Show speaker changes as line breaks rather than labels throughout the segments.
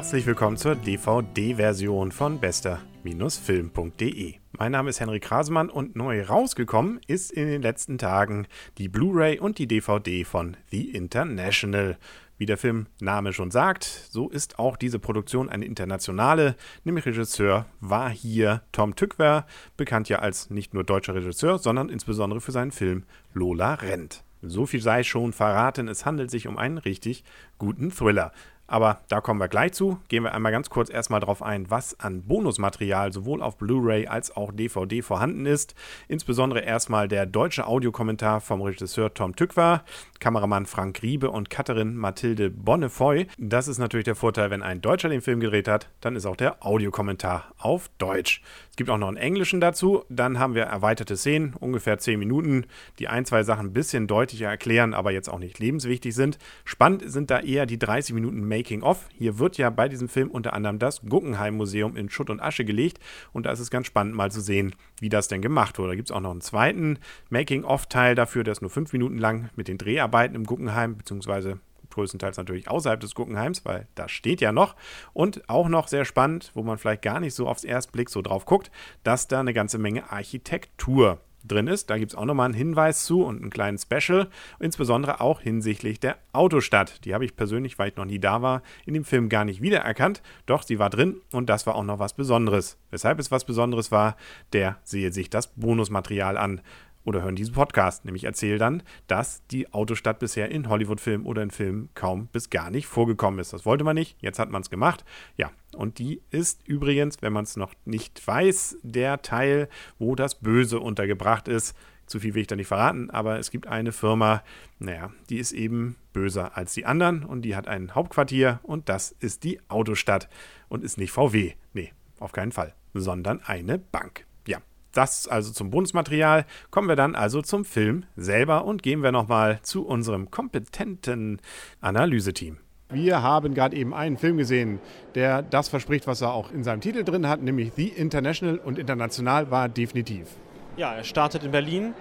Herzlich willkommen zur DVD-Version von bester-film.de. Mein Name ist Henrik Krasemann und neu rausgekommen ist in den letzten Tagen die Blu-ray und die DVD von The International. Wie der Filmname schon sagt, so ist auch diese Produktion eine internationale. Nämlich Regisseur war hier Tom Tückwer, bekannt ja als nicht nur deutscher Regisseur, sondern insbesondere für seinen Film Lola rennt. So viel sei schon verraten, es handelt sich um einen richtig guten Thriller. Aber da kommen wir gleich zu. Gehen wir einmal ganz kurz erstmal darauf ein, was an Bonusmaterial sowohl auf Blu-ray als auch DVD vorhanden ist. Insbesondere erstmal der deutsche Audiokommentar vom Regisseur Tom Tückwer, Kameramann Frank Riebe und Cutterin Mathilde Bonnefoy. Das ist natürlich der Vorteil, wenn ein Deutscher den Film gedreht hat, dann ist auch der Audiokommentar auf Deutsch. Es gibt auch noch einen englischen dazu. Dann haben wir erweiterte Szenen, ungefähr 10 Minuten, die ein, zwei Sachen ein bisschen deutlicher erklären, aber jetzt auch nicht lebenswichtig sind. Spannend sind da eher die 30 Minuten Making-of. Hier wird ja bei diesem Film unter anderem das Guggenheim-Museum in Schutt und Asche gelegt. Und da ist es ganz spannend mal zu sehen, wie das denn gemacht wurde. Da gibt es auch noch einen zweiten Making-of-Teil dafür, der ist nur 5 Minuten lang mit den Dreharbeiten Arbeiten im Guggenheim, beziehungsweise größtenteils natürlich außerhalb des Guggenheims, weil das steht ja noch. Und auch noch sehr spannend, wo man vielleicht gar nicht so aufs ersten Blick so drauf guckt, dass da eine ganze Menge Architektur drin ist. Da gibt es auch nochmal einen Hinweis zu und einen kleinen Special, insbesondere auch hinsichtlich der Autostadt. Die habe ich persönlich, weil ich noch nie da war, in dem Film gar nicht wiedererkannt. Doch sie war drin und das war auch noch was Besonderes. Weshalb es was Besonderes war, der sehe sich das Bonusmaterial an oder hören diesen Podcast. Nämlich erzähle dann, dass die Autostadt bisher in Hollywood-Filmen oder in Filmen kaum bis gar nicht vorgekommen ist. Das wollte man nicht, jetzt hat man es gemacht. Ja, und die ist übrigens, wenn man es noch nicht weiß, der Teil, wo das Böse untergebracht ist. Zu viel will ich da nicht verraten, aber es gibt eine Firma, naja, die ist eben böser als die anderen und die hat ein Hauptquartier und das ist die Autostadt und ist nicht VW. Nee, auf keinen Fall, sondern eine Bank. Das also zum Bonusmaterial. Kommen wir dann also zum Film selber und gehen wir nochmal zu unserem kompetenten Analyseteam. Wir haben gerade eben einen Film gesehen, der das verspricht, was er auch in seinem Titel drin hat, nämlich The International und international war definitiv.
Ja, er startet in Berlin,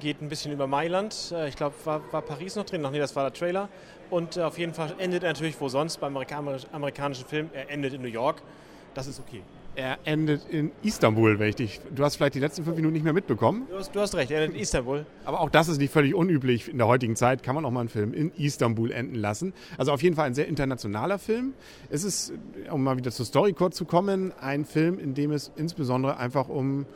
geht ein bisschen über Mailand. Äh, ich glaube, war, war, Paris noch drin? Noch nee, das war der Trailer. Und äh, auf jeden Fall endet er natürlich wo sonst beim amerikanischen Film. Er endet in New York. Das ist okay.
Er endet in Istanbul, wenn ich dich. Du hast vielleicht die letzten fünf Minuten nicht mehr mitbekommen.
Du hast, du hast recht, er endet in Istanbul.
Aber auch das ist nicht völlig unüblich in der heutigen Zeit. Kann man auch mal einen Film in Istanbul enden lassen. Also auf jeden Fall ein sehr internationaler Film. Es ist, um mal wieder zur Story kurz zu kommen, ein Film, in dem es insbesondere einfach um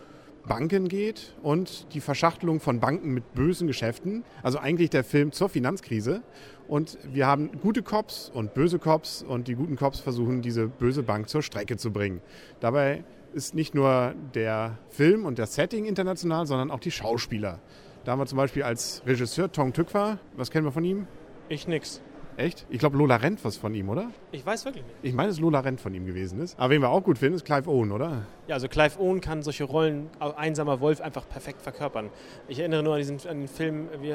Banken geht und die Verschachtelung von Banken mit bösen Geschäften. Also eigentlich der Film zur Finanzkrise. Und wir haben gute Cops und böse Cops und die guten Cops versuchen, diese böse Bank zur Strecke zu bringen. Dabei ist nicht nur der Film und der Setting international, sondern auch die Schauspieler. Da haben wir zum Beispiel als Regisseur Tong Tückwa, was kennen wir von ihm?
Ich nix.
Echt? Ich glaube, Lola Rent was von ihm, oder?
Ich weiß wirklich nicht.
Ich meine, dass Lola Rent von ihm gewesen ist. Aber wen wir auch gut finden, ist Clive Owen, oder?
Ja, also Clive Owen kann solche Rollen, einsamer Wolf, einfach perfekt verkörpern. Ich erinnere nur an diesen an den Film, wie,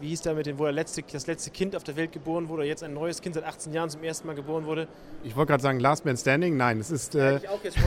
wie hieß der mit dem, wo er letzte, das letzte Kind auf der Welt geboren wurde, jetzt ein neues Kind seit 18 Jahren zum ersten Mal geboren wurde.
Ich wollte gerade sagen Last Man Standing. Nein, es ist äh,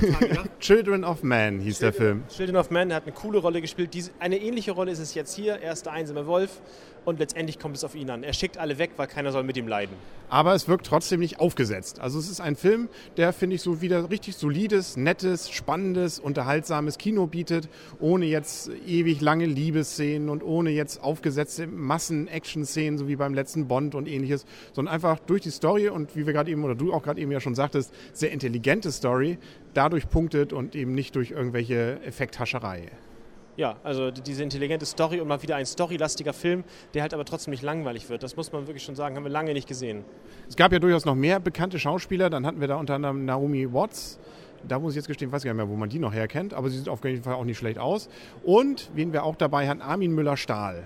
Children of Man hieß Children, der Film.
Children of Man, hat eine coole Rolle gespielt. Diese, eine ähnliche Rolle ist es jetzt hier. Er ist der einsame Wolf und letztendlich kommt es auf ihn an. Er schickt alle weg, weil keiner soll mit ihm leiden.
Aber es wirkt trotzdem nicht aufgesetzt. Also es ist ein Film, der, finde ich, so wieder richtig solides, nettes, spannendes, unterhaltsames Kino bietet, ohne jetzt ewig lange Liebesszenen und ohne jetzt aufgesetzte Massen-Action-Szenen, so wie beim letzten Bond und ähnliches, sondern einfach durch die Story und wie wir gerade eben, oder du auch gerade eben ja schon sagtest, sehr intelligente Story, dadurch punktet und eben nicht durch irgendwelche Effekthascherei.
Ja, also diese intelligente Story und mal wieder ein storylastiger Film, der halt aber trotzdem nicht langweilig wird. Das muss man wirklich schon sagen, haben wir lange nicht gesehen.
Es gab ja durchaus noch mehr bekannte Schauspieler. Dann hatten wir da unter anderem Naomi Watts. Da muss ich jetzt gestehen, weiß ich gar nicht mehr, wo man die noch herkennt, aber sie sieht auf jeden Fall auch nicht schlecht aus. Und wen wir auch dabei hatten, Armin Müller-Stahl.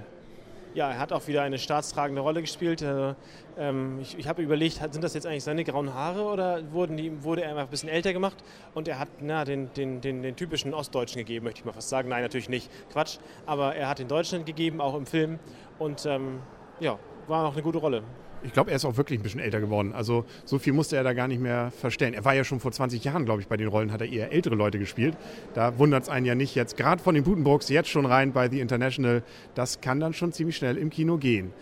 Ja, er hat auch wieder eine staatstragende Rolle gespielt. Also, ähm, ich, ich habe überlegt, sind das jetzt eigentlich seine grauen Haare oder die, wurde er einfach ein bisschen älter gemacht? Und er hat na, den, den, den, den typischen Ostdeutschen gegeben, möchte ich mal fast sagen. Nein, natürlich nicht. Quatsch. Aber er hat den Deutschen gegeben, auch im Film. Und ähm, ja, war noch eine gute Rolle
ich glaube, er ist auch wirklich ein bisschen älter geworden. Also so viel musste er da gar nicht mehr verstellen. Er war ja schon vor 20 Jahren, glaube ich, bei den Rollen hat er eher ältere Leute gespielt. Da wundert es einen ja nicht jetzt, gerade von den Budenbrooks jetzt schon rein bei The International. Das kann dann schon ziemlich schnell im Kino gehen.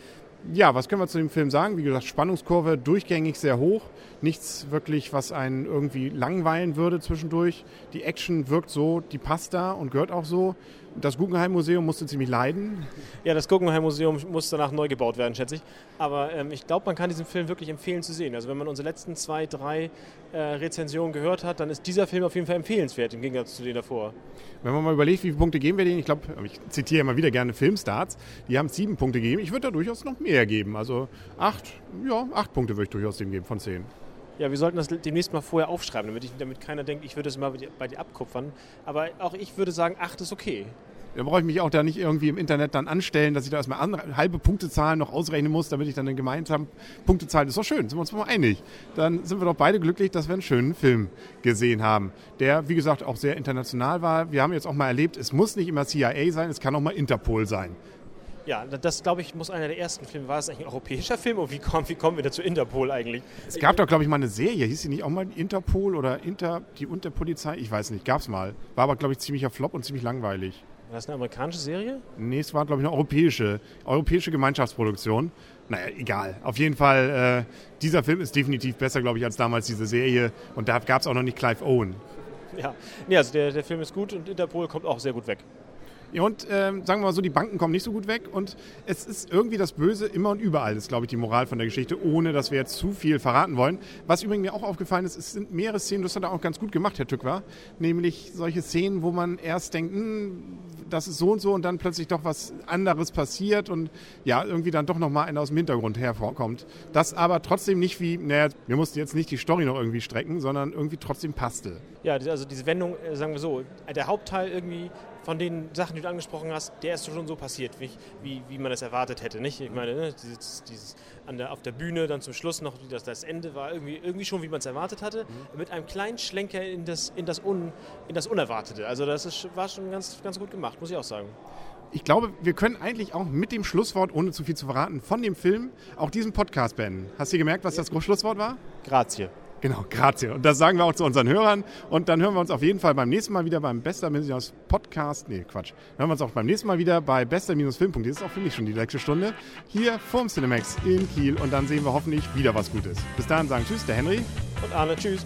Ja, was können wir zu dem Film sagen? Wie gesagt, Spannungskurve durchgängig sehr hoch. Nichts wirklich, was einen irgendwie langweilen würde zwischendurch. Die Action wirkt so, die passt da und gehört auch so. Das Guggenheim-Museum musste ziemlich leiden.
Ja, das Guggenheim-Museum muss danach neu gebaut werden, schätze ich. Aber ähm, ich glaube, man kann diesen Film wirklich empfehlen zu sehen. Also wenn man unsere letzten zwei, drei äh, Rezensionen gehört hat, dann ist dieser Film auf jeden Fall empfehlenswert im Gegensatz zu denen davor.
Wenn man mal überlegt, wie viele Punkte geben wir denen, ich glaube, ich zitiere immer wieder gerne Filmstarts, die haben sieben Punkte gegeben. Ich würde da durchaus noch mehr geben. Also acht, ja, acht Punkte würde ich durchaus dem geben von zehn.
Ja, wir sollten das demnächst mal vorher aufschreiben, damit, ich, damit keiner denkt, ich würde es mal bei dir, bei dir abkupfern. Aber auch ich würde sagen, 8 ist okay.
Da brauche ich mich auch da nicht irgendwie im Internet dann anstellen, dass ich da erstmal halbe Punktezahlen noch ausrechnen muss, damit ich dann eine gemeinsame Punktezahl. Das ist doch schön, sind wir uns mal einig. Dann sind wir doch beide glücklich, dass wir einen schönen Film gesehen haben, der, wie gesagt, auch sehr international war. Wir haben jetzt auch mal erlebt, es muss nicht immer CIA sein, es kann auch mal Interpol sein.
Ja, das glaube ich muss einer der ersten Filme. War es eigentlich ein europäischer Film und wie kommen, wie kommen wir da zu Interpol eigentlich?
Es gab doch, glaube ich, mal eine Serie. Hieß sie nicht auch mal Interpol oder Inter, die Unterpolizei? Ich weiß nicht, gab es mal. War aber, glaube ich, ziemlicher Flop und ziemlich langweilig.
War das eine amerikanische Serie?
Nee, es war, glaube ich, eine europäische, europäische Gemeinschaftsproduktion. Naja, egal. Auf jeden Fall, äh, dieser Film ist definitiv besser, glaube ich, als damals diese Serie. Und da gab es auch noch nicht Clive Owen.
Ja, nee, also der, der Film ist gut und Interpol kommt auch sehr gut weg.
Und ähm, sagen wir mal so, die Banken kommen nicht so gut weg und es ist irgendwie das Böse immer und überall, ist glaube ich die Moral von der Geschichte, ohne dass wir jetzt zu viel verraten wollen. Was übrigens mir auch aufgefallen ist, es sind mehrere Szenen, das hat er auch ganz gut gemacht, Herr Tückwer, nämlich solche Szenen, wo man erst denkt, hm, das ist so und so und dann plötzlich doch was anderes passiert und ja, irgendwie dann doch nochmal einer aus dem Hintergrund hervorkommt. Das aber trotzdem nicht wie, naja, wir mussten jetzt nicht die Story noch irgendwie strecken, sondern irgendwie trotzdem passte.
Ja, also diese Wendung, äh, sagen wir so, der Hauptteil irgendwie von den Sachen, die du angesprochen hast, der ist schon so passiert, wie, wie, wie man es erwartet hätte. Nicht? Ich meine, ne, dieses, dieses an der, auf der Bühne dann zum Schluss noch, das, das Ende war irgendwie, irgendwie schon, wie man es erwartet hatte, mhm. mit einem kleinen Schlenker in das, in das, Un, in das Unerwartete. Also das ist, war schon ganz, ganz gut gemacht, muss ich auch sagen.
Ich glaube, wir können eigentlich auch mit dem Schlusswort, ohne zu viel zu verraten, von dem Film auch diesen Podcast beenden. Hast du gemerkt, was das Schlusswort war?
Grazie.
Genau, grazie. Und das sagen wir auch zu unseren Hörern. Und dann hören wir uns auf jeden Fall beim nächsten Mal wieder beim Bester-Podcast. Nee, Quatsch. Dann hören wir uns auch beim nächsten Mal wieder bei bester-film.de. Das ist auch für mich schon die letzte Stunde. Hier vorm Cinemax in Kiel. Und dann sehen wir hoffentlich wieder was Gutes. Bis dahin sagen Tschüss, der Henry.
Und Arne, Tschüss.